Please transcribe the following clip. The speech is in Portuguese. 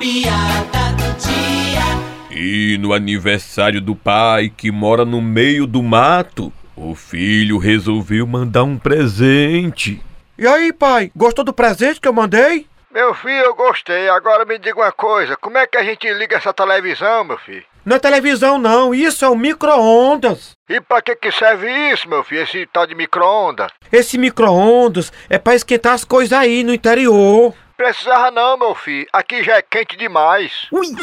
piada do dia. E no aniversário do pai, que mora no meio do mato, o filho resolveu mandar um presente. E aí, pai, gostou do presente que eu mandei? Meu filho, eu gostei. Agora me diga uma coisa: como é que a gente liga essa televisão, meu filho? Não é televisão, não, isso é o micro-ondas. E pra que que serve isso, meu filho, esse tal de micro-ondas? Esse micro-ondas é pra esquentar as coisas aí no interior. Precisava não, meu filho. Aqui já é quente demais. Ui!